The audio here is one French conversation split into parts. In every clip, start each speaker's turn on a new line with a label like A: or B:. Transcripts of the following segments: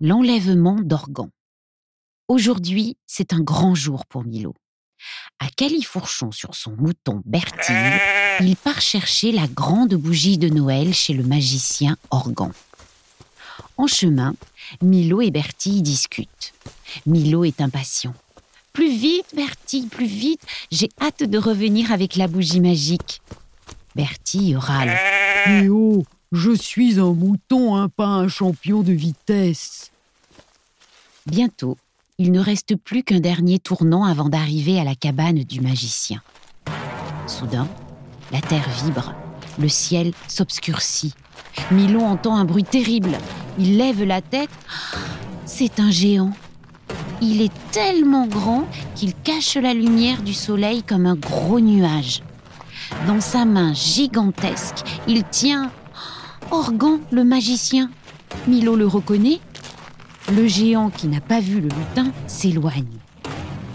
A: l'enlèvement d'Organ. Aujourd'hui, c'est un grand jour pour Milo. À califourchon sur son mouton Bertille, il part chercher la grande bougie de Noël chez le magicien Organ. En chemin, Milo et Bertille discutent. Milo est impatient. Plus vite, Bertille, plus vite, j'ai hâte de revenir avec la bougie magique. Bertille râle.
B: Oh, je suis un mouton, hein, pas un champion de vitesse.
A: Bientôt, il ne reste plus qu'un dernier tournant avant d'arriver à la cabane du magicien. Soudain, la terre vibre, le ciel s'obscurcit. Milo entend un bruit terrible. Il lève la tête. C'est un géant. Il est tellement grand qu'il cache la lumière du soleil comme un gros nuage. Dans sa main gigantesque, il tient Organ, le magicien. Milo le reconnaît. Le géant qui n'a pas vu le lutin s'éloigne.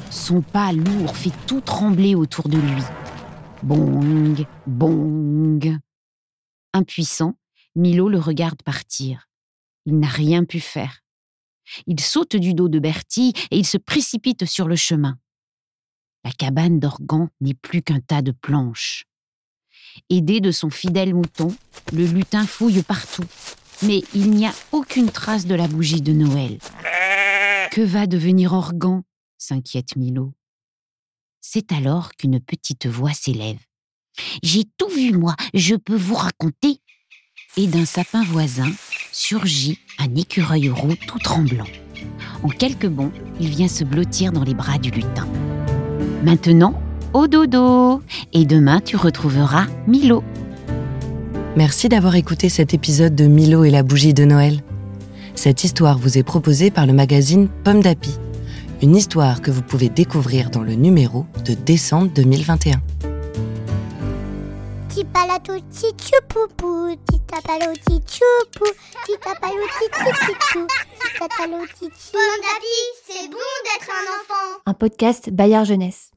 A: Son pas lourd fait tout trembler autour de lui. Bong, bong. Impuissant, Milo le regarde partir. Il n'a rien pu faire. Il saute du dos de Bertie et il se précipite sur le chemin. La cabane d'Organ n'est plus qu'un tas de planches. Aidé de son fidèle mouton, le lutin fouille partout, mais il n'y a aucune trace de la bougie de Noël. Que va devenir Organ? s'inquiète Milo. C'est alors qu'une petite voix s'élève. J'ai tout vu, moi, je peux vous raconter? Et d'un sapin voisin surgit un écureuil roux tout tremblant. En quelques bonds, il vient se blottir dans les bras du lutin. Maintenant, au dodo Et demain, tu retrouveras Milo.
C: Merci d'avoir écouté cet épisode de Milo et la bougie de Noël. Cette histoire vous est proposée par le magazine Pomme d'Api. Une histoire que vous pouvez découvrir dans le numéro de décembre 2021.
D: Tipalato tichupupu, titapalo tichupu, titapalo tichichichou, titatalo tichi.
E: Bon d'appui, c'est bon d'être un enfant.
F: Un podcast Bayard Jeunesse.